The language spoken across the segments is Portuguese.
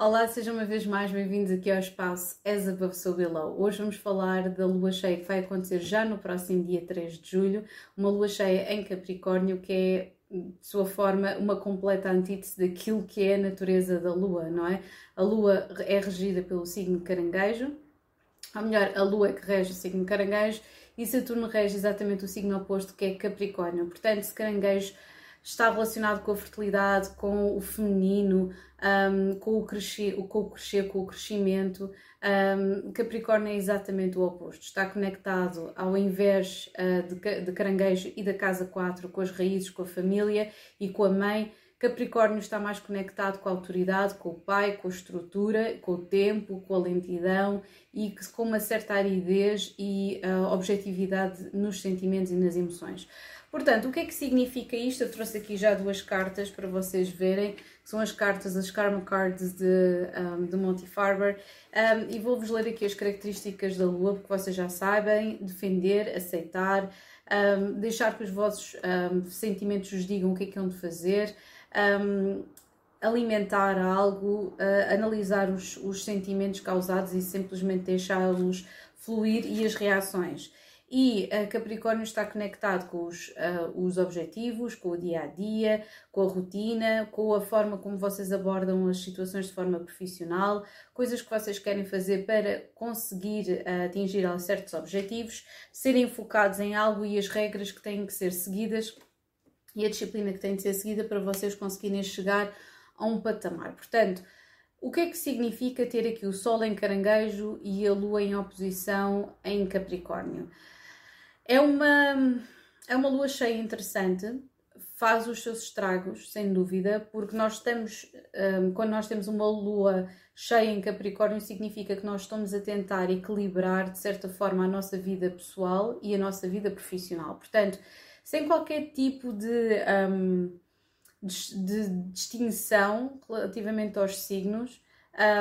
Olá, sejam uma vez mais bem-vindos aqui ao espaço As Above So Below. Hoje vamos falar da lua cheia que vai acontecer já no próximo dia 3 de julho, uma lua cheia em Capricórnio que é, de sua forma, uma completa antítese daquilo que é a natureza da lua, não é? A lua é regida pelo signo caranguejo, ou melhor, a lua é que rege o signo caranguejo e Saturno rege exatamente o signo oposto que é Capricórnio. Portanto, se caranguejo está relacionado com a fertilidade, com o feminino, um, com, o crescer, com o crescer, com o crescimento. Um, Capricórnio é exatamente o oposto, está conectado ao invés uh, de, de caranguejo e da casa 4 com as raízes, com a família e com a mãe. Capricórnio está mais conectado com a autoridade, com o pai, com a estrutura, com o tempo, com a lentidão e com uma certa aridez e uh, objetividade nos sentimentos e nas emoções. Portanto, o que é que significa isto? Eu trouxe aqui já duas cartas para vocês verem, são as cartas, as Karma Cards de, um, de Monty Farber, um, e vou-vos ler aqui as características da Lua, porque vocês já sabem, defender, aceitar, um, deixar que os vossos sentimentos vos digam o que é que hão de fazer, alimentar algo, uh, analisar os, os sentimentos causados e simplesmente deixá-los fluir e as reações. E a Capricórnio está conectado com os, uh, os objetivos, com o dia a dia, com a rotina, com a forma como vocês abordam as situações de forma profissional, coisas que vocês querem fazer para conseguir uh, atingir certos objetivos, serem focados em algo e as regras que têm que ser seguidas e a disciplina que tem de ser seguida para vocês conseguirem chegar a um patamar. Portanto, o que é que significa ter aqui o Sol em Caranguejo e a Lua em oposição em Capricórnio? É uma, é uma lua cheia interessante, faz os seus estragos, sem dúvida, porque nós estamos, um, quando nós temos uma lua cheia em Capricórnio, significa que nós estamos a tentar equilibrar, de certa forma, a nossa vida pessoal e a nossa vida profissional. Portanto, sem qualquer tipo de, um, de, de distinção relativamente aos signos,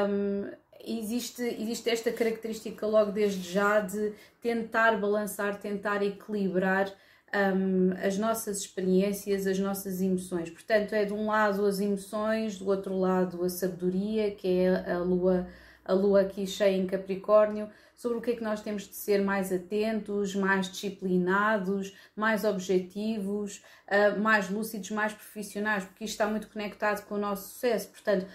um, existe, existe esta característica logo desde já de tentar balançar, tentar equilibrar um, as nossas experiências, as nossas emoções. Portanto, é de um lado as emoções, do outro lado a sabedoria, que é a lua, a lua aqui cheia em Capricórnio, sobre o que é que nós temos de ser mais atentos, mais disciplinados, mais objetivos, uh, mais lúcidos, mais profissionais, porque isto está muito conectado com o nosso sucesso. Portanto,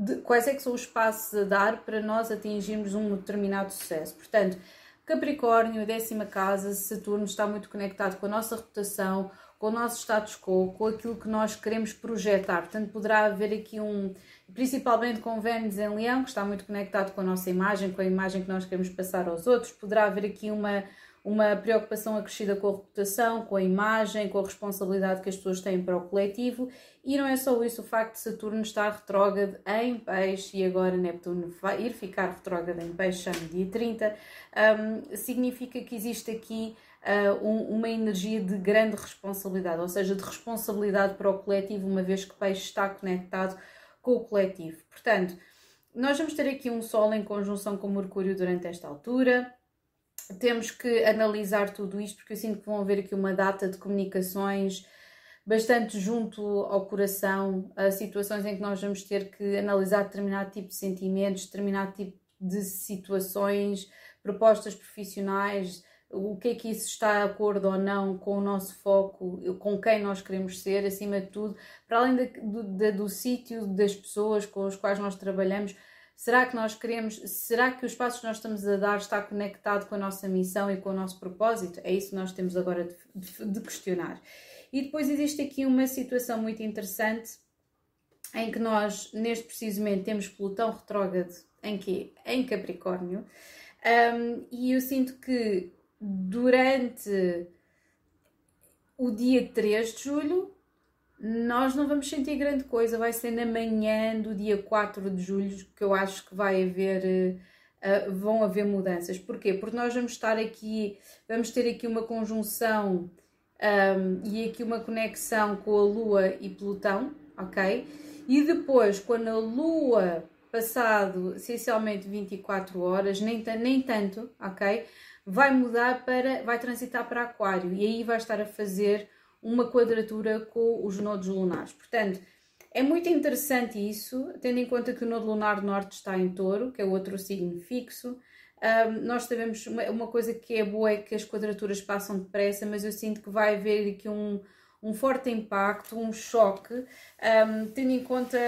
de, quais é que são os passos a dar para nós atingirmos um determinado sucesso. Portanto, Capricórnio, décima casa, Saturno está muito conectado com a nossa reputação, com o nosso status quo, com aquilo que nós queremos projetar. Portanto, poderá haver aqui um, principalmente com Vênus em Leão, que está muito conectado com a nossa imagem, com a imagem que nós queremos passar aos outros, poderá haver aqui uma uma preocupação acrescida com a reputação, com a imagem, com a responsabilidade que as pessoas têm para o coletivo. E não é só isso, o facto de Saturno estar retrógrado em peixe e agora Neptuno vai ir ficar retrógrado em peixe já no dia 30, um, significa que existe aqui uh, um, uma energia de grande responsabilidade, ou seja, de responsabilidade para o coletivo, uma vez que peixe está conectado com o coletivo. Portanto, nós vamos ter aqui um Sol em conjunção com Mercúrio durante esta altura temos que analisar tudo isto, porque eu sinto que vão haver aqui uma data de comunicações bastante junto ao coração, a situações em que nós vamos ter que analisar determinado tipo de sentimentos, determinado tipo de situações, propostas profissionais, o que é que isso está de acordo ou não com o nosso foco, com quem nós queremos ser, acima de tudo, para além do, do, do sítio, das pessoas com as quais nós trabalhamos, Será que nós queremos, será que os passos que nós estamos a dar está conectado com a nossa missão e com o nosso propósito? É isso que nós temos agora de, de, de questionar. E depois existe aqui uma situação muito interessante em que nós, neste preciso momento, temos Plutão retrógrado em quê? Em Capricórnio. Um, e eu sinto que durante o dia 3 de julho nós não vamos sentir grande coisa, vai ser na manhã do dia 4 de julho que eu acho que vai haver, uh, vão haver mudanças. Porquê? Porque nós vamos estar aqui, vamos ter aqui uma conjunção um, e aqui uma conexão com a Lua e Plutão, ok? E depois, quando a Lua, passado essencialmente 24 horas, nem, nem tanto, ok? Vai mudar para, vai transitar para Aquário e aí vai estar a fazer uma quadratura com os nodos lunares. Portanto, é muito interessante isso, tendo em conta que o Nodo Lunar Norte está em Touro, que é outro signo fixo. Um, nós sabemos uma, uma, coisa que é boa é que as quadraturas passam depressa, mas eu sinto que vai haver aqui um, um forte impacto, um choque, um, tendo em conta,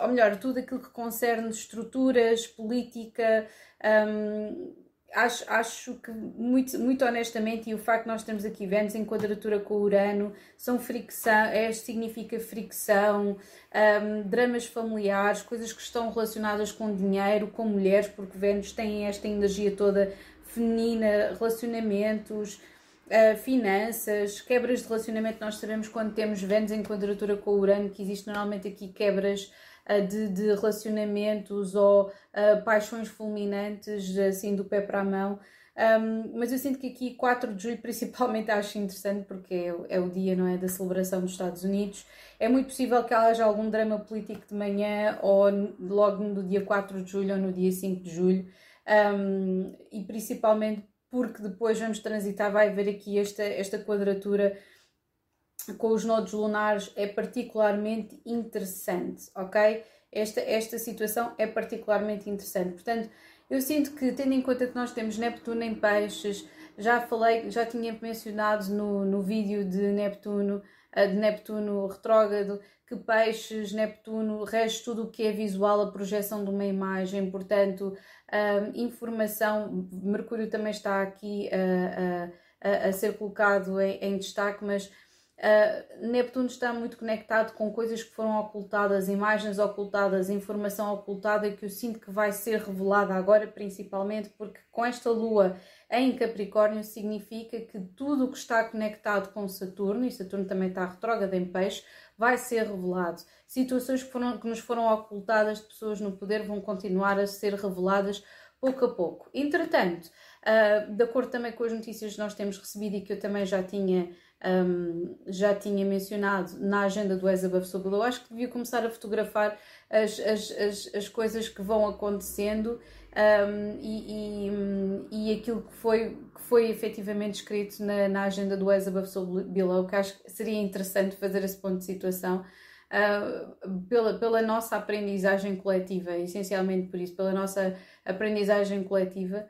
ou melhor, tudo aquilo que concerne estruturas, política. Um, acho, acho que, muito, muito honestamente, e o facto de nós termos aqui Vênus em quadratura com Urano, são fricção, é, significa fricção, um, dramas familiares, coisas que estão relacionadas com dinheiro, com mulheres, porque Vênus tem esta energia toda feminina, relacionamentos, uh, finanças, quebras de relacionamento. Nós sabemos quando temos Vênus em quadratura com Urano que existe normalmente aqui quebras de, de relacionamentos ou uh, paixões fulminantes, assim do pé para a mão. Um, mas eu sinto que aqui 4 de julho principalmente acho interessante porque é, é, o dia não é, da celebração dos Estados Unidos. É muito possível que haja algum drama político de manhã ou logo no dia 4 de julho ou no dia 5 de julho. Um, e principalmente porque depois vamos transitar, vai haver aqui esta, esta quadratura com os nodos lunares é particularmente interessante, ok? Esta, esta situação é particularmente interessante. Portanto, eu sinto que, tendo em conta que nós temos Neptuno em peixes, já falei, já tinha mencionado no, no vídeo de Neptuno, de Neptuno retrógrado, que peixes, Neptuno, rege tudo o que é visual, a projeção de uma imagem, portanto, informação, Mercúrio também está aqui a, a, a ser colocado em, em destaque, mas Uh, Neptuno está muito conectado com coisas que foram ocultadas, imagens ocultadas, informação ocultada que eu sinto que vai ser revelada agora, principalmente porque com esta lua em Capricórnio significa que tudo o que está conectado com Saturno, e Saturno também está retrógrado em peixe, vai ser revelado. Situações que, foram, que nos foram ocultadas de pessoas no poder vão continuar a ser reveladas pouco a pouco. Entretanto, uh, de acordo também com as notícias que nós temos recebido e que eu também já tinha um, já tinha mencionado na agenda do Ezabaf sobre eu acho que devia começar a fotografar as, as, as, as coisas que vão acontecendo um, e, e, e, aquilo que foi, que foi efetivamente escrito na, na agenda do Ezabaf sobre Below, que acho que seria interessante fazer esse ponto de situação. Uh, pela, pela nossa aprendizagem coletiva, essencialmente por isso, pela nossa aprendizagem coletiva,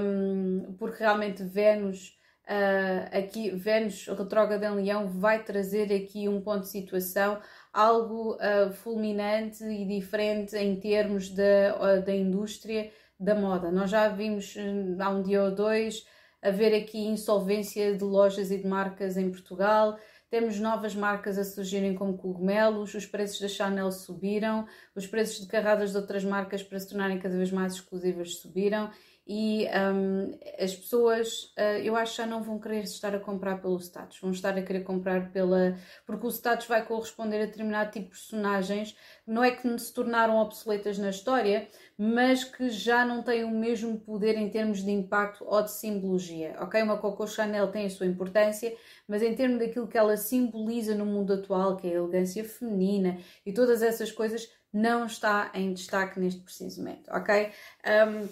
um, porque realmente Vênus uh, aqui Vênus retrógrada em Leão vai trazer aqui um ponto de situação, algo uh, fulminante e diferente em termos da, uh, da indústria da moda. Nós já vimos há um dia ou dois haver aqui insolvência de lojas e de marcas em Portugal. Temos novas marcas a surgirem como cogumelos, os preços da Chanel subiram, os preços de carradas de outras marcas para se tornarem cada vez mais exclusivas subiram e um, as pessoas, uh, eu acho já não vão querer estar a comprar pelo status, vão estar a querer comprar pela. porque o status vai corresponder a determinado tipo de personagens, não é que se tornaram obsoletas na história, mas que já não têm o mesmo poder em termos de impacto ou de simbologia, ok? Uma Coco Chanel tem a sua importância, mas em termos daquilo que ela simboliza no mundo atual, que é a elegância feminina e todas essas coisas, não está em destaque neste preciso momento, ok? Um,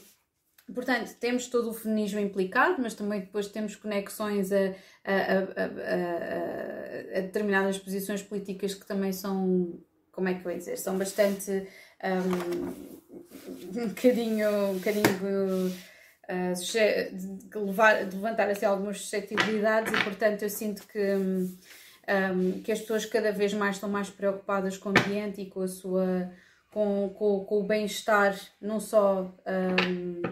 Portanto, temos todo o feminismo implicado, mas também depois temos conexões a, a, a, a, determinadas posições políticas que também são, como é que eu ia dizer, são bastante um, um bocadinho, um bocadinho uh, de, levar, de levantar assim, algumas suscetibilidades e portanto eu sinto que, um, que as pessoas cada vez mais estão mais preocupadas com o ambiente e com a sua com, com, com o bem-estar não só um,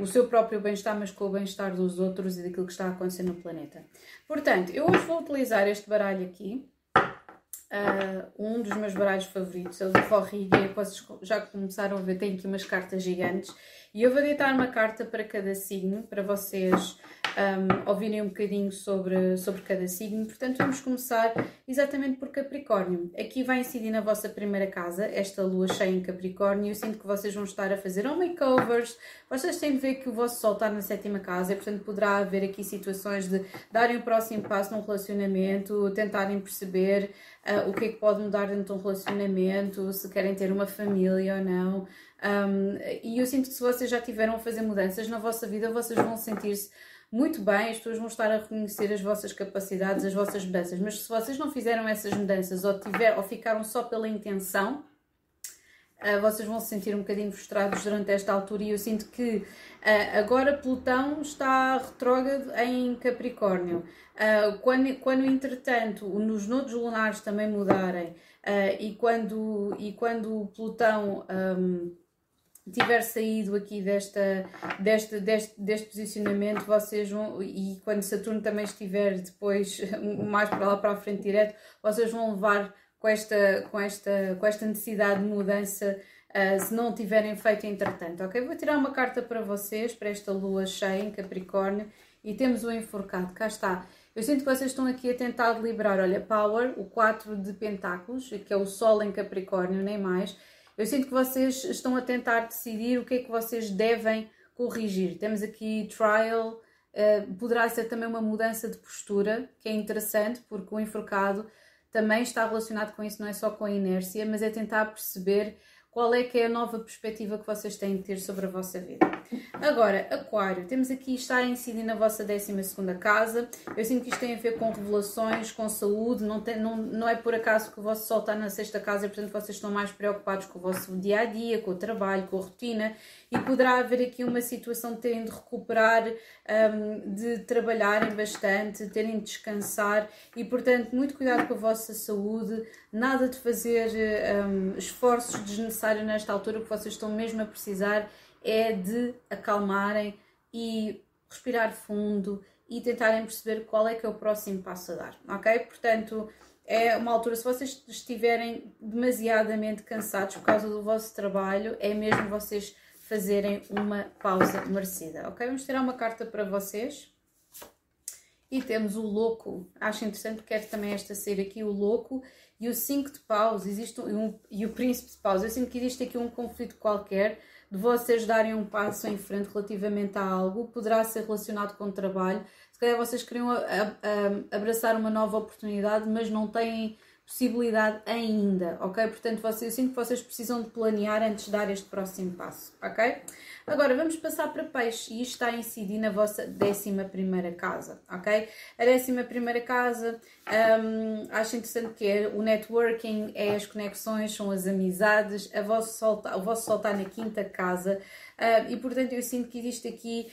o seu próprio bem-estar, mas com o bem-estar dos outros e daquilo que está a acontecer no planeta. Portanto, eu hoje vou utilizar este baralho aqui, uh, um dos meus baralhos favoritos, é o do Forriga, vocês já começaram a ver, tem aqui umas cartas gigantes, e eu vou deitar uma carta para cada signo, para vocês um, ouvirem um bocadinho sobre, sobre cada signo. Portanto, vamos começar exatamente por Capricórnio. Aqui vai incidir na vossa primeira casa, esta lua cheia em Capricórnio. Eu sinto que vocês vão estar a fazer ou makeovers, vocês têm de ver que o vosso sol está na sétima casa, e portanto poderá haver aqui situações de darem o próximo passo num relacionamento, tentarem perceber uh, o que é que pode mudar dentro de um relacionamento, se querem ter uma família ou não. Um, e eu sinto que se vocês já tiveram a fazer mudanças na vossa vida, vocês vão sentir-se muito bem, as pessoas vão estar a reconhecer as vossas capacidades, as vossas mudanças, mas se vocês não fizeram essas mudanças ou, tiver, ou ficaram só pela intenção, uh, vocês vão se sentir um bocadinho frustrados durante esta altura e eu sinto que uh, agora Plutão está retrógrado em Capricórnio. Uh, quando, quando, entretanto, nos nodos lunares também mudarem e, quando, e quando Plutão. Um, tiver saído aqui desta, deste, deste, deste posicionamento, vocês vão, e quando Saturno também estiver depois mais para lá para a frente direto, vocês vão levar com esta, com esta, com esta necessidade de mudança uh, se não tiverem feito entretanto, ok? Vou tirar uma carta para vocês, para esta lua cheia em Capricórnio, e temos o enforcado, cá está. Eu sinto que vocês estão aqui a tentar liberar, olha, Power, o 4 de Pentáculos, que é o Sol em Capricórnio, nem mais, eu sinto que vocês estão a tentar decidir o que é que vocês devem corrigir. Temos aqui trial, uh, poderá ser também uma mudança de postura, que é interessante, porque o enforcado também está relacionado com isso, não é só com a inércia, mas é tentar perceber qual é que é a nova perspectiva que vocês têm de ter sobre a vossa vida. Agora, Aquário, temos aqui está a incidir na vossa 12 casa. Eu sinto que isto tem a ver com revelações, com saúde, não, tem, não, não é por acaso que o vosso sol está na sexta casa, portanto vocês estão mais preocupados com o vosso dia a dia, com o trabalho, com a rotina e poderá haver aqui uma situação de terem de recuperar, um, de trabalharem bastante, terem de descansar e, portanto, muito cuidado com a vossa saúde, nada de fazer um, esforços desnecessários nesta altura, o que vocês estão mesmo a precisar é de acalmarem e respirar fundo e tentarem perceber qual é que é o próximo passo a dar, ok? Portanto, é uma altura, se vocês estiverem demasiadamente cansados por causa do vosso trabalho, é mesmo vocês fazerem uma pausa merecida, ok? Vamos tirar uma carta para vocês. E temos o louco, acho interessante, quero também esta ser aqui o louco e o 5 de paus, existe um, e o príncipe de paus. Eu sinto que existe aqui um conflito qualquer de vocês darem um passo em frente relativamente a algo, poderá ser relacionado com o trabalho. Se calhar vocês queriam a, a, a abraçar uma nova oportunidade, mas não têm possibilidade ainda, ok? Portanto, vocês, eu sinto que vocês precisam de planear antes de dar este próximo passo, ok? Agora, vamos passar para peixe e isto está a incidir na vossa décima primeira casa, ok? A décima primeira casa, um, acho interessante que é o networking, é as conexões, são as amizades, a vosso sol, o vosso sol está na quinta casa, Uh, e portanto eu sinto que existe aqui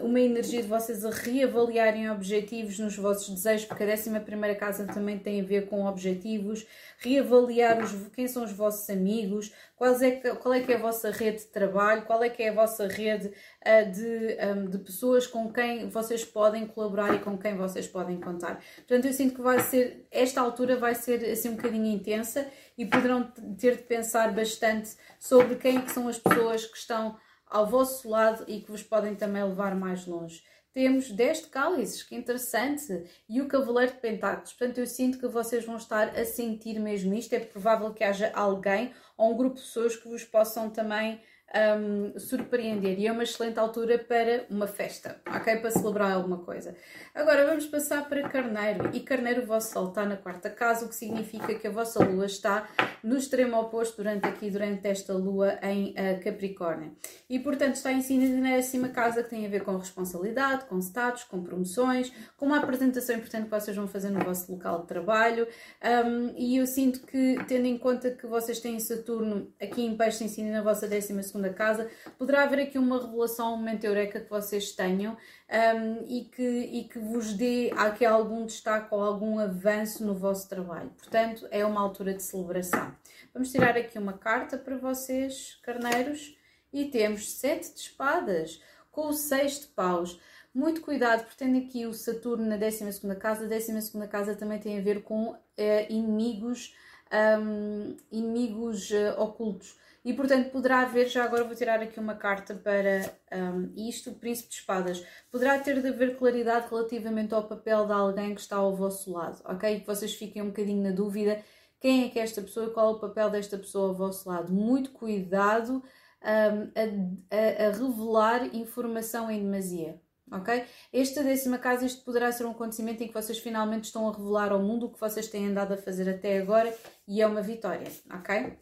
um, uma energia de vocês a reavaliarem objetivos nos vossos desejos, porque a décima primeira casa também tem a ver com objetivos, reavaliar os, quem são os vossos amigos, qual é, que, qual é que é a vossa rede de trabalho, qual é que é a vossa rede uh, de, um, de pessoas com quem vocês podem colaborar e com quem vocês podem contar. Portanto, eu sinto que vai ser, esta altura vai ser assim um bocadinho intensa e poderão ter de pensar bastante sobre quem é são as pessoas que estão ao vosso lado e que vos podem também levar mais longe. Temos 10 de cálices, que interessante, e o Cavaleiro de Pentáculos. Portanto, eu sinto que vocês vão estar a sentir mesmo isto. É provável que haja alguém ou um grupo de pessoas que vos possam também um, surpreender e é uma excelente altura para uma festa, ok? Para celebrar alguma coisa. Agora vamos passar para Carneiro e Carneiro, o vosso Sol está na quarta casa, o que significa que a vossa Lua está no extremo oposto durante aqui, durante esta Lua em uh, Capricórnio. E portanto está em décima casa que tem a ver com responsabilidade, com status, com promoções, com uma apresentação importante que vocês vão fazer no vosso local de trabalho. Um, e eu sinto que, tendo em conta que vocês têm Saturno aqui em Peixe em na vossa décima segunda segunda casa, poderá haver aqui uma revelação, um momento eureka que vocês tenham um, e, que, e que vos dê aqui algum destaque ou algum avanço no vosso trabalho. Portanto, é uma altura de celebração. Vamos tirar aqui uma carta para vocês, carneiros, e temos sete de espadas com o seis de paus. Muito cuidado, porque tendo aqui o Saturno na 12 casa, a 12 casa também tem a ver com uh, inimigos, um, inimigos uh, ocultos. E portanto poderá haver, já agora vou tirar aqui uma carta para um, isto, o Príncipe de Espadas. Poderá ter de haver claridade relativamente ao papel de alguém que está ao vosso lado, ok? Que vocês fiquem um bocadinho na dúvida quem é que é esta pessoa e qual é o papel desta pessoa ao vosso lado. Muito cuidado um, a, a, a revelar informação em demasia, ok? Esta décima casa, isto poderá ser um acontecimento em que vocês finalmente estão a revelar ao mundo o que vocês têm andado a fazer até agora e é uma vitória, ok?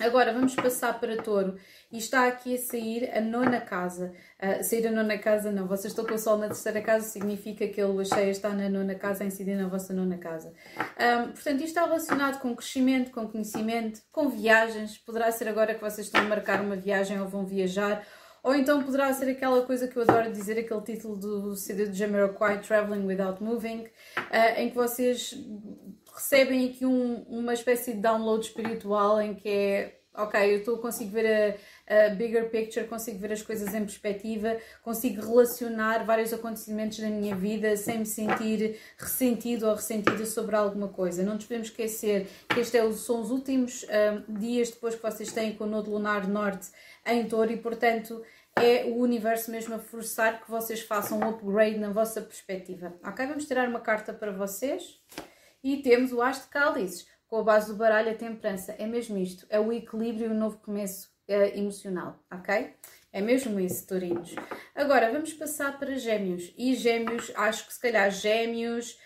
Agora vamos passar para touro e está aqui a sair a nona casa. Uh, sair a nona casa não, vocês estão com o sol na terceira casa, significa que a lua cheia está na nona casa a incidir na vossa nona casa. Um, portanto, isto está relacionado com crescimento, com conhecimento, com viagens. Poderá ser agora que vocês estão a marcar uma viagem ou vão viajar. Ou então poderá ser aquela coisa que eu adoro dizer, aquele título do CD do Jamiroquai, Traveling Without Moving, uh, em que vocês recebem aqui um, uma espécie de download espiritual em que é ok, eu estou, consigo ver a, a, bigger picture, consigo ver as coisas em perspectiva, consigo relacionar vários acontecimentos da minha vida sem me sentir ressentido ou ressentida sobre alguma coisa. Não nos podemos esquecer que estes é, são os últimos um, dias depois que vocês têm com o Nodo Lunar Norte em Touro e, portanto, é o universo mesmo a forçar que vocês façam um upgrade na vossa perspectiva. Ok? Vamos tirar uma carta para vocês. E temos o As de Cálices, com a base do baralho a temperança. É mesmo isto, é o equilíbrio e o novo começo é, emocional, ok? É mesmo isso, Torinos. Agora, vamos passar para Gêmeos. E Gêmeos, acho que se calhar Gêmeos,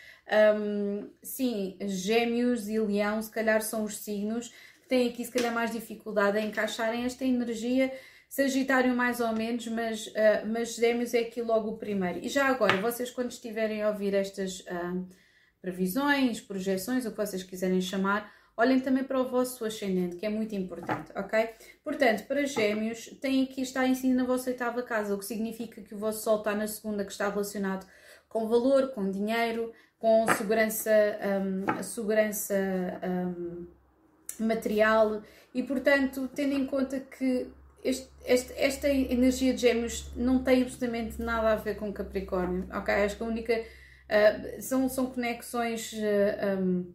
um, sim, Gêmeos e Leão, se calhar são os signos que têm aqui, se calhar, mais dificuldade em encaixarem esta energia. Sagitário mais ou menos, mas, uh, mas Gêmeos é aqui logo o primeiro. E já agora, vocês quando estiverem a ouvir estas... Uh, previsões, projeções, o que vocês quiserem chamar, olhem também para o vosso ascendente, que é muito importante, ok? Portanto, para gêmeos, tem aqui, está em cima na vossa oitava casa, o que significa que o vosso sol está na segunda, que está relacionado com valor, com dinheiro, com segurança, um, segurança um, material e, portanto, tendo em conta que este, este, esta energia de gêmeos não tem absolutamente nada a ver com Capricórnio, ok? Acho que a única Uh, são, são conexões uh, ah, um,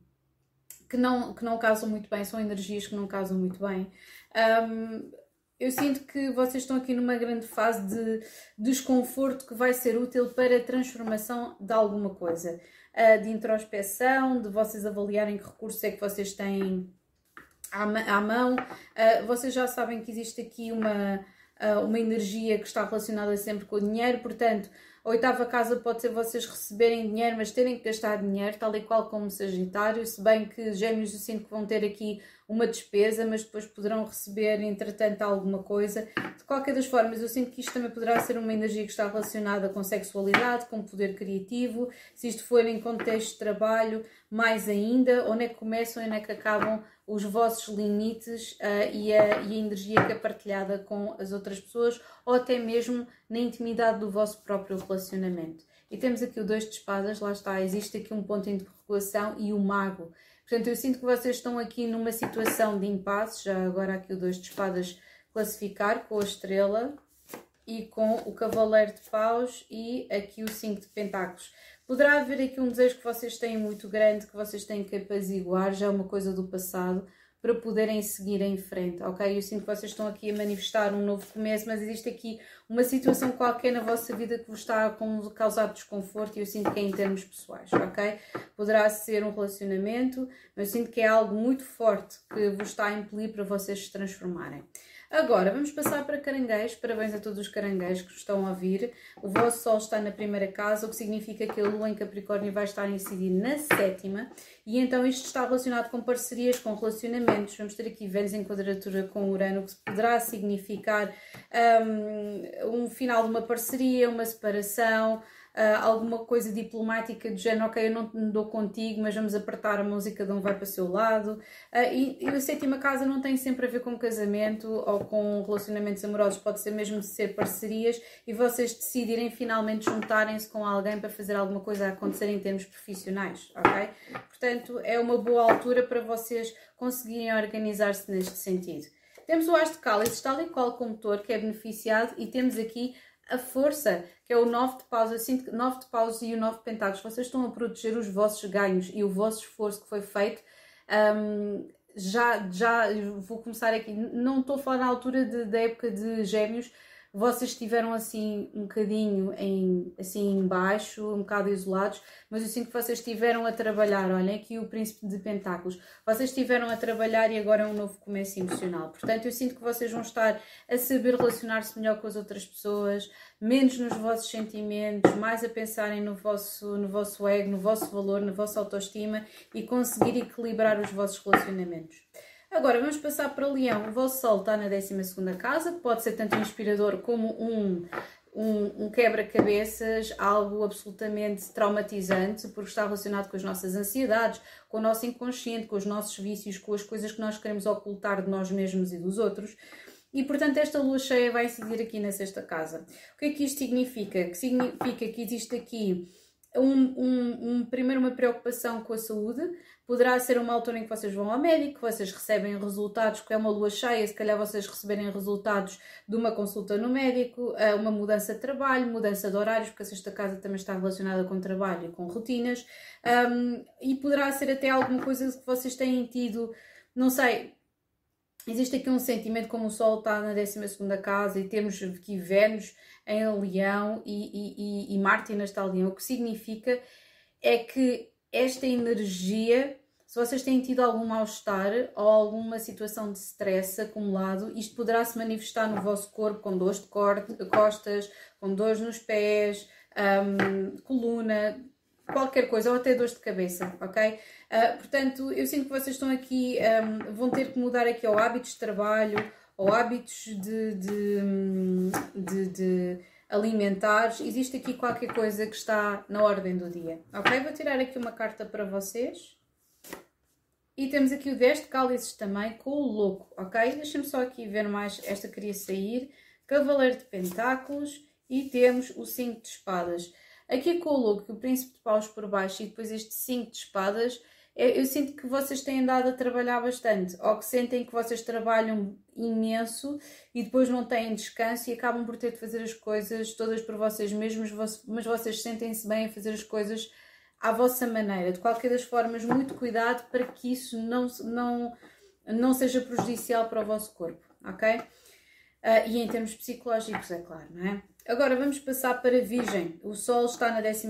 que, não, que não casam muito bem, são energias que não casam muito bem. Um, eu sinto que vocês estão aqui numa grande fase de desconforto que vai ser útil para a transformação de alguma coisa, uh, de introspeção, de vocês avaliarem que recursos é que vocês têm à, à mão. Uh, vocês já sabem que existe aqui uma, uh, uma energia que está relacionada sempre com o dinheiro, portanto, a oitava casa pode ser vocês receberem dinheiro, mas terem que gastar dinheiro, tal e qual como Sagitário, se bem que Gêmeos eu sinto que vão ter aqui uma despesa, mas depois poderão receber, entretanto, alguma coisa. De qualquer das formas, eu sinto que isto também poderá ser uma energia que está relacionada com sexualidade, com poder criativo, se isto for em contexto de trabalho, mais ainda, onde é que começam e onde é que acabam os vossos limites uh, e, a, e a energia que é partilhada com as outras pessoas ou até mesmo na intimidade do vosso próprio relacionamento. E temos aqui o dois de espadas, lá está, existe aqui um ponto de interrogação e o mago. Portanto, eu sinto que vocês estão aqui numa situação de impasse, já agora aqui o dois de espadas classificar com a estrela e com o cavaleiro de paus e aqui o cinco de pentáculos. Poderá haver aqui um desejo que vocês têm muito grande, que vocês têm que apaziguar, já é uma coisa do passado, para poderem seguir em frente, ok? Eu sinto que vocês estão aqui a manifestar um novo começo, mas existe aqui uma situação qualquer na vossa vida que vos está a causar desconforto e eu sinto que é em termos pessoais, ok? Poderá ser um relacionamento, mas eu sinto que é algo muito forte que vos está a impelir para vocês se transformarem. Agora, vamos passar para caranguejos. Parabéns a todos os caranguejos que estão a ouvir. O vosso Sol está na primeira casa, o que significa que a Lua em Capricórnio vai estar a incidir na sétima. E então isto está relacionado com parcerias, com relacionamentos. Vamos ter aqui Vênus em quadratura com Urano, que poderá significar um, um final de uma parceria, uma separação, uh, alguma coisa diplomática do género, ok, eu não me dou contigo, mas vamos apertar a música, cada um vai para o seu lado. Uh, e, e a sétima casa não tem sempre a ver com casamento ou com relacionamentos amorosos, pode ser mesmo ser parcerias e vocês decidirem finalmente juntarem-se com alguém para fazer alguma coisa acontecer em termos profissionais, ok? Portanto, é uma boa altura para vocês conseguirem organizar-se neste sentido. Temos o As de Cálice, tal e qual como motor, que é beneficiado, e temos aqui a força, que é o 9 de paus. Eu sinto que 9 de paus e o 9 de pentáculos, vocês estão a proteger os vossos ganhos e o vosso esforço que foi feito. Um, já, já vou começar aqui, não estou a falar na altura de, da época de gêmeos, vocês estiveram assim um bocadinho em, assim embaixo, um bocado isolados, mas eu sinto que vocês estiveram a trabalhar, olhem aqui o príncipe de pentáculos, vocês estiveram a trabalhar e agora é um novo começo emocional, portanto eu sinto que vocês vão estar a saber relacionar-se melhor com as outras pessoas, menos nos vossos sentimentos, mais a pensarem no vosso, no vosso ego, no vosso valor, na vossa autoestima e conseguir equilibrar os vossos relacionamentos. Agora vamos passar para Leão. O vosso Sol está na 12 casa, pode ser tanto inspirador como um, um, um quebra-cabeças, algo absolutamente traumatizante, porque está relacionado com as nossas ansiedades, com o nosso inconsciente, com os nossos vícios, com as coisas que nós queremos ocultar de nós mesmos e dos outros. E portanto, esta lua cheia vai incidir aqui na sexta casa. O que é que isto significa? Que significa que existe aqui um, um, um, primeiro uma preocupação com a saúde, poderá ser uma altura em que vocês vão ao médico, vocês recebem resultados, que é uma lua cheia, se calhar vocês receberem resultados de uma consulta no médico, eh, uma mudança de trabalho, mudança de horários, porque a sexta casa também está relacionada com trabalho e com rotinas, um, e poderá ser até alguma coisa que vocês têm tido, não sei, Existe aqui um sentimento como o Sol está na 12 casa e temos aqui Vênus em Leão e, e, e, Marte nesta Leão, o que significa é que esta energia, se vocês têm tido algum mal-estar ou alguma situação de stress acumulado, isto poderá se manifestar no vosso corpo com dores de costas, com dores nos pés, um, coluna, qualquer coisa, ou até dores de cabeça, ok? Uh, portanto, eu sinto que vocês estão aqui, um, vão ter que mudar aqui ou hábitos de trabalho, ou hábitos de, de, de, de alimentares. Existe aqui qualquer coisa que está na ordem do dia, ok? Vou tirar aqui uma carta para vocês. E temos aqui o 10 de cálices também com o louco, ok? Deixa-me só aqui ver mais, esta queria sair. Cavaleiro de Pentáculos e temos o 5 de espadas. Aqui com o louco, o príncipe de paus por baixo e depois este 5 de espadas, eu sinto que vocês têm andado a trabalhar bastante, ou que sentem que vocês trabalham imenso e depois não têm descanso e acabam por ter de fazer as coisas todas por vocês mesmos, mas vocês sentem-se bem a fazer as coisas à vossa maneira. De qualquer das formas, muito cuidado para que isso não, não, não seja prejudicial para o vosso corpo, ok? Uh, e em termos psicológicos, é claro, não é? Agora vamos passar para Virgem. O Sol está na 11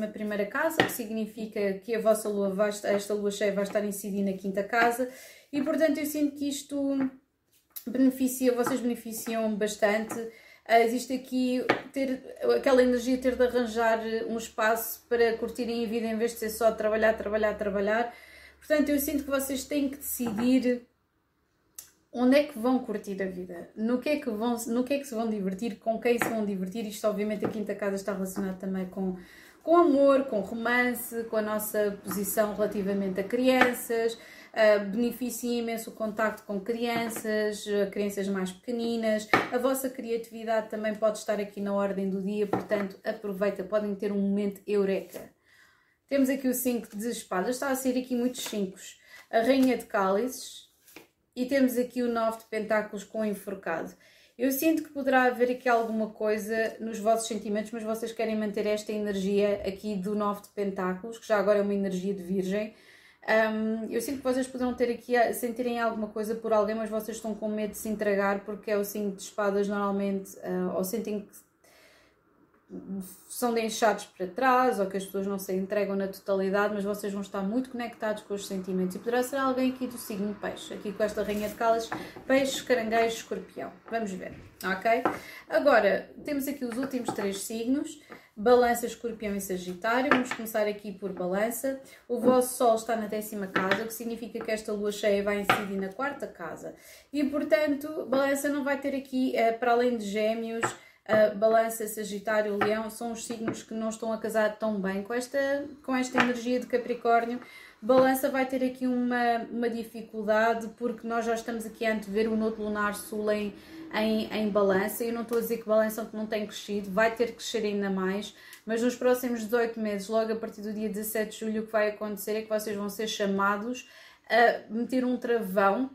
casa, que significa que a vossa lua vai esta lua cheia vai estar incidida na quinta casa, e portanto eu sinto que isto beneficia, vocês beneficiam bastante. Uh, existe aqui ter aquela energia ter de arranjar um espaço para curtirem a vida em vez de ser só trabalhar, trabalhar, trabalhar. Portanto, eu sinto que vocês têm que decidir onde é que vão curtir a vida, no que é que vão, no que é que se vão divertir, com quem se vão divertir. Isto, obviamente, a quinta casa está relacionado também com, com amor, com romance, com a nossa posição relativamente a crianças. Uh, beneficia imenso o contacto com crianças, uh, crianças mais pequeninas. A vossa criatividade também pode estar aqui na ordem do dia, portanto, aproveita, podem ter um momento eureka. Temos aqui o 5 de espadas, está a ser aqui muitos 5. A Rainha de Cálices, e temos aqui o 9 de pentáculos com enforcado. Eu sinto que poderá haver aqui alguma coisa nos vossos sentimentos, mas vocês querem manter esta energia aqui do 9 de pentáculos, que já agora é uma energia de virgem. Um, eu sinto que vocês poderão ter aqui, sentirem alguma coisa por alguém, mas vocês estão com medo de se entregar porque é o 5 de espadas normalmente, uh, ou sentem que são deixados para trás ou que as pessoas não se entregam na totalidade, mas vocês vão estar muito conectados com os sentimentos. E poderá ser alguém aqui do signo peixe, aqui com esta rainha de calas, peixe, caranguejo, escorpião. Vamos ver, ok? Agora, temos aqui os últimos três signos, balança, escorpião e sagitário. Vamos começar aqui por balança. O vosso sol está na décima casa, o que significa que esta lua cheia vai incidir na quarta casa. E, portanto, balança não vai ter aqui, eh, para além de gêmeos, Uh, balança, Sagitário, Leão são os signos que não estão a casar tão bem com esta, com esta energia de Capricórnio. Balança vai ter aqui uma, uma dificuldade porque nós já estamos aqui a antever o nodo lunar sul em, em, em balança. Eu não estou a dizer que balança não tem crescido, vai ter que crescer ainda mais, mas nos próximos 18 meses, logo a partir do dia 17 de julho, o que vai acontecer é que vocês vão ser chamados a meter um travão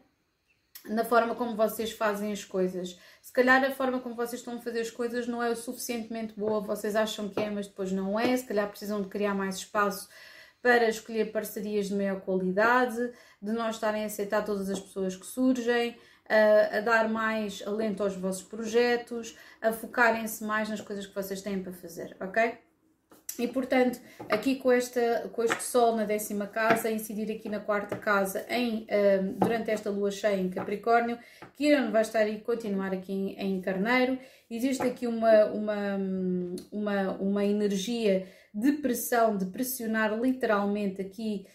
na forma como vocês fazem as coisas. Se calhar a forma como vocês estão a fazer as coisas não é o suficientemente boa, vocês acham que é, mas depois não é. Se calhar precisam de criar mais espaço para escolher parcerias de maior qualidade, de não estarem a aceitar todas as pessoas que surgem, a, a dar mais alento aos vossos projetos, a focarem-se mais nas coisas que vocês têm para fazer, ok? E portanto, aqui com, esta, com este Sol na décima casa, incidir aqui na quarta casa em, um, durante esta lua cheia em Capricórnio, Kiran vai estar e continuar aqui em, em Carneiro. Existe aqui uma, uma, uma, uma energia de pressão, de pressionar literalmente aqui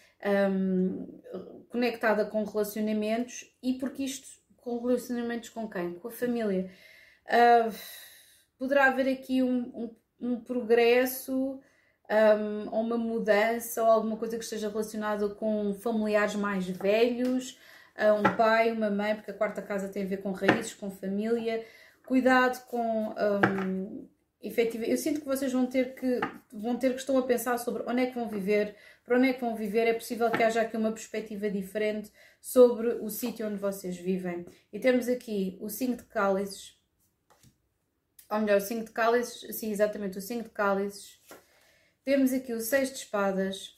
um, conectada com relacionamentos e porque isto com relacionamentos com quem? Com a família. Uh, poderá haver aqui um, um, um progresso um, ou uma mudança ou alguma coisa que esteja relacionada com familiares mais velhos, um pai, uma mãe, porque a quarta casa tem a ver com raízes, com família. Cuidado com um, efetiva. Eu sinto que vocês vão ter que vão ter que estão a pensar sobre onde é que vão viver, para onde é que vão viver. É possível que haja aqui uma perspectiva diferente sobre o sítio onde vocês vivem. E temos aqui o 5 de cálices, ou melhor, o 5 de cálices, sim, exatamente, o 5 de cálices. Temos aqui o 6 de espadas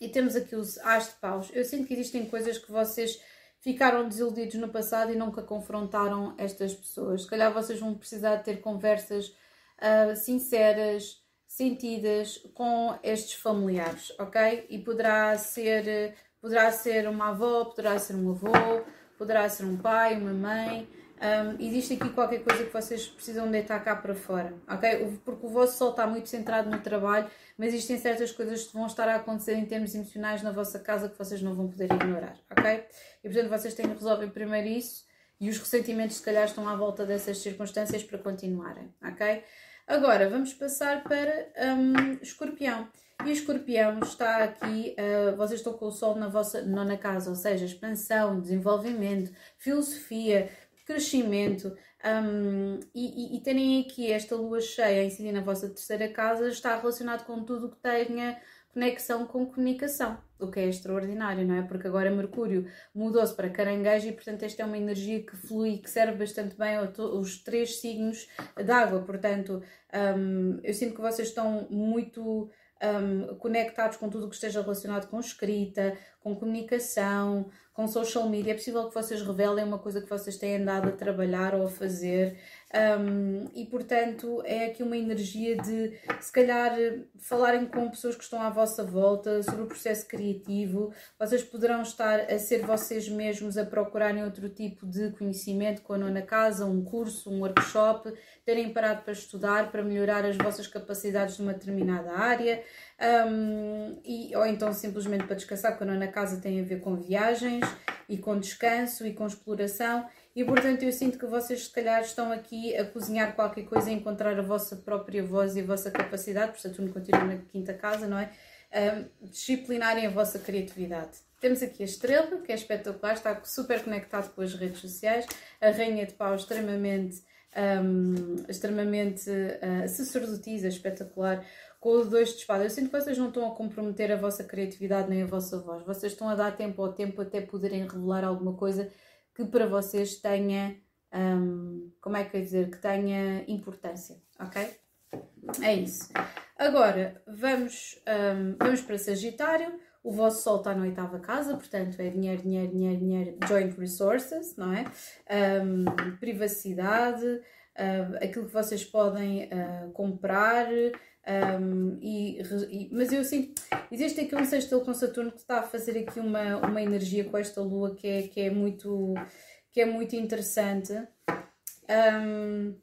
e temos aqui os as de paus. Eu sinto que existem coisas que vocês ficaram desiludidos no passado e nunca confrontaram estas pessoas. Se calhar vocês vão precisar ter conversas uh, sinceras, sentidas com estes familiares, ok? E poderá ser, poderá ser uma avó, poderá ser um avô, poderá ser um pai, uma mãe. Um, existe aqui qualquer coisa que vocês precisam deitar cá para fora, ok? Porque o vosso sol está muito centrado no trabalho, mas existem certas coisas que vão estar a acontecer em termos emocionais na vossa casa que vocês não vão poder ignorar, ok? E portanto vocês têm que resolver primeiro isso e os ressentimentos se calhar estão à volta dessas circunstâncias para continuarem, ok? Agora vamos passar para um, escorpião. E escorpião está aqui, uh, vocês estão com o sol na vossa nona casa, ou seja, expansão, desenvolvimento, filosofia, crescimento. Um, e, e, e, terem aqui esta lua cheia a incidir na vossa terceira casa está relacionado com tudo que tenha conexão com comunicação, o que é extraordinário, não é? Porque agora Mercúrio mudou-se para caranguejo e, portanto, esta é uma energia que flui, que serve bastante bem aos três signos d'água. Portanto, um, eu sinto que vocês estão muito um, conectados com tudo o que esteja relacionado com escrita, com comunicação, com social media. É possível que vocês revelem uma coisa que vocês têm andado a trabalhar ou a fazer. Um, e portanto é aqui uma energia de se calhar falarem com pessoas que estão à vossa volta sobre o processo criativo, vocês poderão estar a ser vocês mesmos a procurarem outro tipo de conhecimento com a nona casa, um curso, um workshop, terem parado para estudar, para melhorar as vossas capacidades numa determinada área, um, e, ou então simplesmente para descansar, porque a nona casa tem a ver com viagens e com descanso e com exploração. E portanto eu sinto que vocês se calhar estão aqui a cozinhar qualquer coisa, a encontrar a vossa própria voz e a vossa capacidade, por Saturno continua na quinta casa, não é? Um, disciplinarem a vossa criatividade. Temos aqui a estrela, que é espetacular, está super conectado com as redes sociais, a rainha de pau extremamente um, extremamente uh, sacerdotisa, espetacular, com o dois de espada. Eu sinto que vocês não estão a comprometer a vossa criatividade nem a vossa voz. Vocês estão a dar tempo ao tempo até poderem revelar alguma coisa que para vocês tenha, um, como é que eu dizer, que tenha importância, ok? É isso. Agora, vamos, um, vamos para Sagitário. O vosso Sol está na oitava casa, portanto é dinheiro, dinheiro, dinheiro, dinheiro, joint resources, não é? Um, privacidade, aquilo que vocês podem uh, comprar. Um, e, e, mas eu sinto, existe aqui um sexto com Saturno que está a fazer aqui uma, uma energia com esta lua que é, que é, muito, que é muito interessante. Um,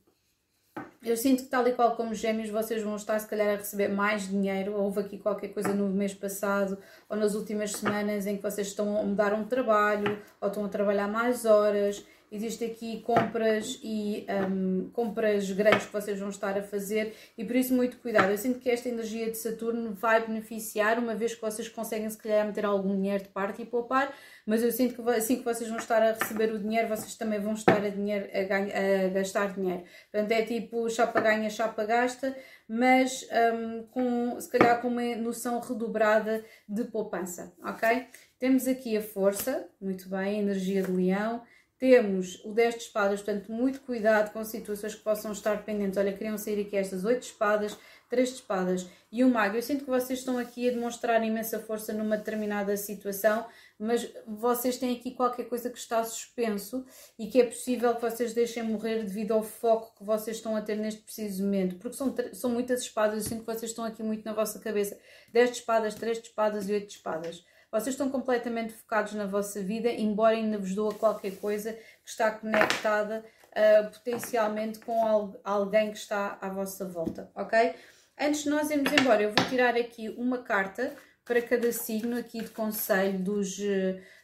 eu sinto que tal e qual como gêmeos vocês vão estar se calhar a receber mais dinheiro. Houve aqui qualquer coisa no mês passado ou nas últimas semanas em que vocês estão a mudar um trabalho ou estão a trabalhar mais horas Existem aqui compras e um, compras grandes que vocês vão estar a fazer e por isso muito cuidado. Eu sinto que esta energia de Saturno vai beneficiar, uma vez que vocês conseguem se calhar meter algum dinheiro de parte e poupar, mas eu sinto que assim que vocês vão estar a receber o dinheiro, vocês também vão estar a, dinheiro, a, ganha, a gastar dinheiro. Portanto, é tipo chapa ganha, chapa gasta, mas um, com, se calhar com uma noção redobrada de poupança, ok? Temos aqui a força, muito bem, a energia de leão, temos o 10 de espadas, portanto, muito cuidado com situações que possam estar pendentes. Olha, queriam sair aqui estas 8 de espadas, 3 de espadas e o mago. Eu sinto que vocês estão aqui a demonstrar imensa força numa determinada situação, mas vocês têm aqui qualquer coisa que está suspenso e que é possível que vocês deixem morrer devido ao foco que vocês estão a ter neste preciso momento, porque são, são muitas espadas. Eu sinto que vocês estão aqui muito na vossa cabeça: 10 de espadas, 3 de espadas e 8 de espadas. Vocês estão completamente focados na vossa vida, embora ainda vos doa qualquer coisa que está conectada uh, potencialmente com alguém que está à vossa volta, ok? Antes de nós irmos embora, eu vou tirar aqui uma carta para cada signo aqui de conselho dos,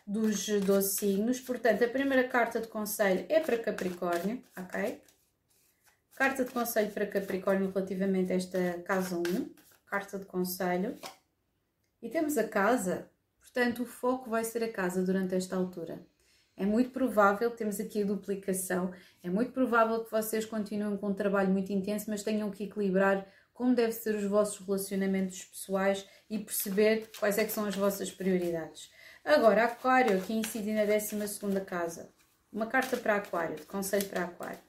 dos 12 signos. Portanto, a primeira carta de conselho é para Capricórnio, ok? Carta de conselho para Capricórnio relativamente a esta casa 1. Carta de conselho. E temos a casa, portanto, o foco vai ser a casa durante esta altura. É muito provável, temos aqui a duplicação, é muito provável que vocês continuem com um trabalho muito intenso, mas tenham que equilibrar como devem ser os vossos relacionamentos pessoais e perceber quais é que são as vossas prioridades. Agora, Aquário, aqui incide na 12 casa. Uma carta para Aquário, de conselho para Aquário.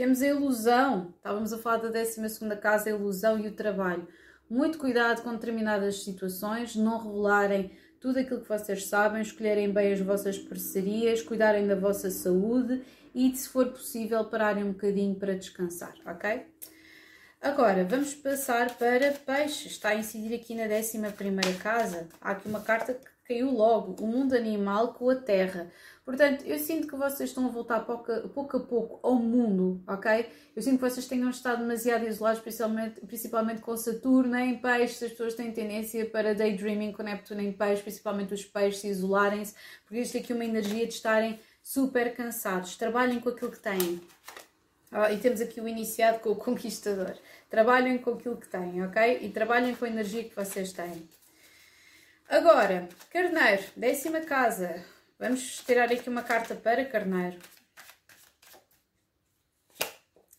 Temos a ilusão, estávamos a falar da 12 casa, a ilusão e o trabalho. Muito cuidado com determinadas situações, não revelarem tudo aquilo que vocês sabem, escolherem bem as vossas parcerias, cuidarem da vossa saúde e, se for possível, pararem um bocadinho para descansar, ok? Agora, vamos passar para peixes. Está a incidir aqui na 11 casa. Há aqui uma carta que caiu logo, o mundo animal com a terra. Portanto, eu sinto que vocês estão a voltar pouco a, pouco a pouco ao mundo, ok? Eu sinto que vocês tenham estado demasiado isolados, principalmente, principalmente com Saturno em peixes. As pessoas têm tendência para daydreaming com Neptuno em peixes, principalmente os peixes isolarem-se, porque existe aqui uma energia de estarem super cansados. Trabalhem com aquilo que têm. Oh, e temos aqui o iniciado com o conquistador. Trabalhem com aquilo que têm, ok? E trabalhem com a energia que vocês têm. Agora, Carneiro, décima casa. Vamos tirar aqui uma carta para Carneiro.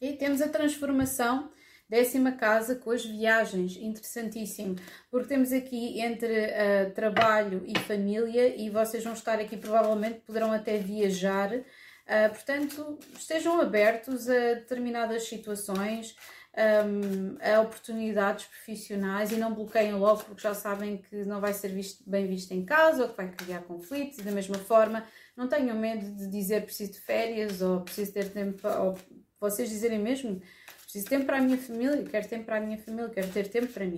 E temos a transformação, décima casa com as viagens, interessantíssimo, porque temos aqui entre uh, trabalho e família e vocês vão estar aqui provavelmente, poderão até viajar, uh, portanto estejam abertos a determinadas situações, um, a oportunidades profissionais e não bloqueiem logo porque já sabem que não vai ser visto, bem visto em casa ou que vai criar conflitos e da mesma forma não tenham medo de dizer preciso de férias ou preciso ter tempo ou vocês dizerem mesmo preciso tempo para a minha família, quero tempo para a minha família, quero ter tempo para mim.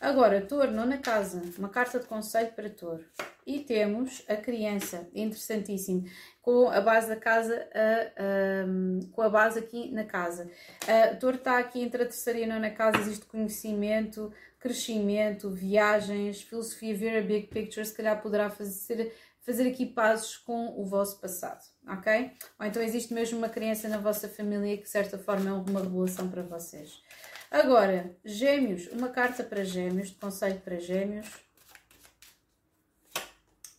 Agora, touro, nona casa, uma carta de conselho para touro. E temos a criança, interessantíssimo, com a base da casa, a, a, com a base aqui na casa. A touro está aqui entre a terceira e a nona casa, existe conhecimento, crescimento, viagens, filosofia, ver a big picture, se calhar poderá fazer, fazer aqui pazes com o vosso passado, ok? Ou então existe mesmo uma criança na vossa família que de certa forma é uma revelação para vocês. Agora, Gêmeos, uma carta para Gêmeos, de conselho para Gêmeos.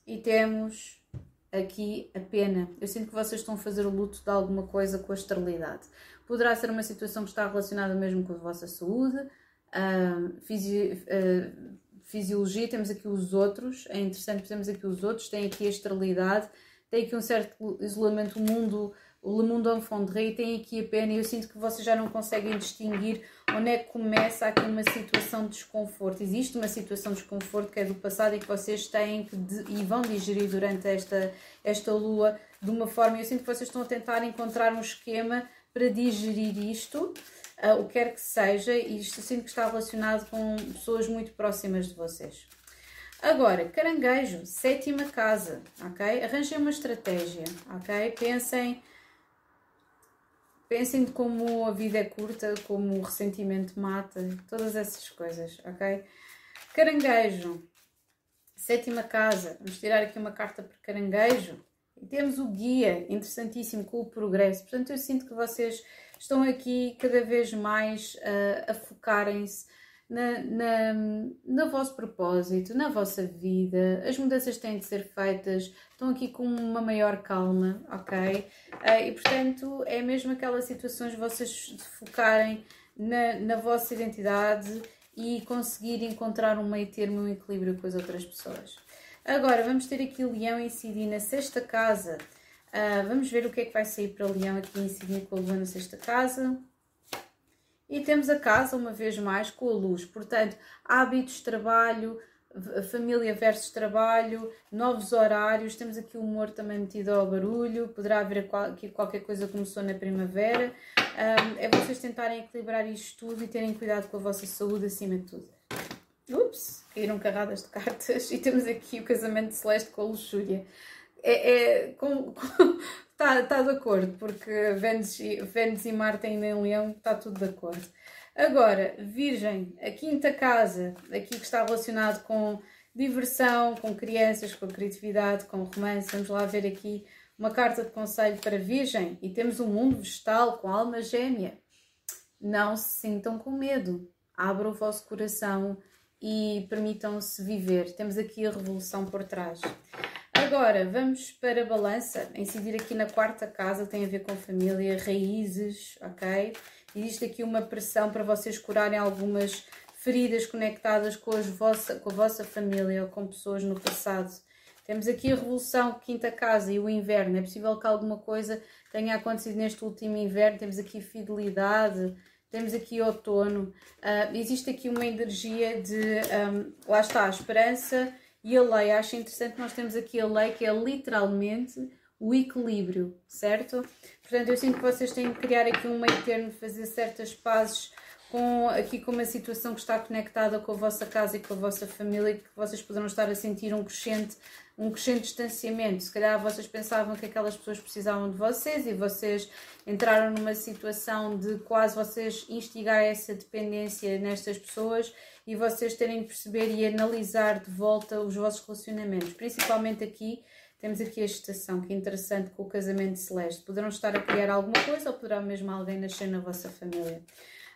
E temos aqui a pena. Eu sinto que vocês estão a fazer o luto de alguma coisa com a esterilidade. Poderá ser uma situação que está relacionada mesmo com a vossa saúde, uh, fisi uh, fisiologia, temos aqui os outros, é interessante, temos aqui os outros, tem aqui a esterilidade, tem aqui um certo isolamento, o mundo o Le Monde Enfondré tem aqui a pena e eu sinto que vocês já não conseguem distinguir onde é que começa aqui uma situação de desconforto. Existe uma situação de desconforto que é do passado e que vocês têm que e vão digerir durante esta, esta lua de uma forma. Eu sinto que vocês estão a tentar encontrar um esquema para digerir isto, uh, o que quer que seja, e isto sinto que está relacionado com pessoas muito próximas de vocês. Agora, caranguejo, sétima casa, ok? Arranjem uma estratégia, ok? Pensem Pensem como a vida é curta, como o ressentimento mata, todas essas coisas, ok? Caranguejo, sétima casa, vamos tirar aqui uma carta para caranguejo. E temos o guia, interessantíssimo, com o progresso. Portanto, eu sinto que vocês estão aqui cada vez mais uh, a focarem-se na, na, no vosso propósito, na vossa vida. As mudanças têm de ser feitas, estão aqui com uma maior calma, ok? Uh, e portanto é mesmo aquelas situações vocês focarem na, na vossa identidade e conseguir encontrar um meio termo, um equilíbrio com as outras pessoas. Agora vamos ter aqui Leão incidir na sexta casa. Uh, vamos ver o que é que vai sair para Leão aqui incidir com a Lua na sexta casa. E temos a casa, uma vez mais, com a luz. Portanto, hábitos, trabalho, família versus trabalho, novos horários. Temos aqui o humor também metido ao barulho. Poderá haver aqui qualquer coisa que começou na primavera. Um, é vocês tentarem equilibrar isto tudo e terem cuidado com a vossa saúde acima de tudo. Ups, caíram carradas de cartas. E temos aqui o casamento celeste com a luxúria. É, é com, com, Está tá de acordo, porque Vênus e, Vênus e Marte ainda em Leão está tudo de acordo. Agora, Virgem, a quinta casa, aqui que está relacionado com diversão, com crianças, com criatividade, com romance. Vamos lá ver aqui uma carta de conselho para Virgem e temos um mundo vegetal com alma gêmea. Não se sintam com medo, abram o vosso coração e permitam-se viver. Temos aqui a revolução por trás. Agora vamos para a balança, incidir aqui na quarta casa, tem a ver com família, raízes, ok? Existe aqui uma pressão para vocês curarem algumas feridas conectadas com, vossa, com a vossa família ou com pessoas no passado. Temos aqui a revolução, quinta casa e o inverno. É possível que alguma coisa tenha acontecido neste último inverno. Temos aqui fidelidade, temos aqui outono. Uh, existe aqui uma energia de, um, lá está, a esperança e a lei. Acho interessante nós temos aqui a lei que é literalmente o equilíbrio, certo? Portanto, eu sinto que vocês têm que criar aqui um meio termo, fazer certas pazes com aqui com uma situação que está conectada com a vossa casa e com a vossa família, que vocês poderão estar a sentir um crescente, um crescente distanciamento. Se calhar vocês pensavam que aquelas pessoas precisavam de vocês e vocês entraram numa situação de quase vocês instigar essa dependência nestas pessoas e vocês terem de perceber e analisar de volta os vossos relacionamentos, principalmente aqui. Temos aqui a estação que é interessante com o casamento celeste. Poderão estar a criar alguma coisa ou poderá mesmo alguém nascer na vossa família.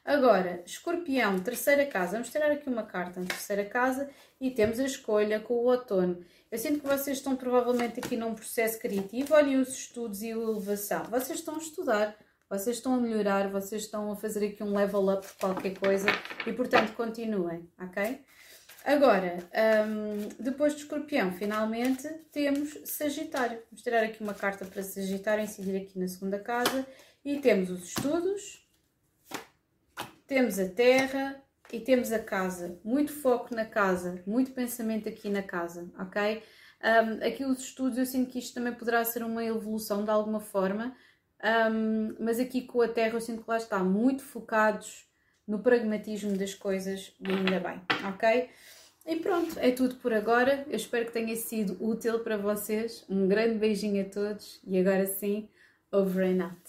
Agora, escorpião, terceira casa. Vamos tirar aqui uma carta na terceira casa e temos a escolha com o outono. Eu sinto que vocês estão provavelmente aqui num processo criativo. Olhem os estudos e a elevação. Vocês estão a estudar, vocês estão a melhorar, vocês estão a fazer aqui um level up de qualquer coisa e, portanto, continuem, ok? Agora, um, depois do escorpião, finalmente temos Sagitário. Vamos tirar aqui uma carta para Sagitário, incidir aqui na segunda casa e temos os estudos, temos a terra e temos a casa. Muito foco na casa, muito pensamento aqui na casa, ok? Um, aqui os estudos, eu sinto que isto também poderá ser uma evolução de alguma forma, um, mas aqui com a terra eu sinto que lá está muito focados no pragmatismo das coisas e ainda bem, ok? E pronto, é tudo por agora. Eu espero que tenha sido útil para vocês. Um grande beijinho a todos e agora sim, over and out.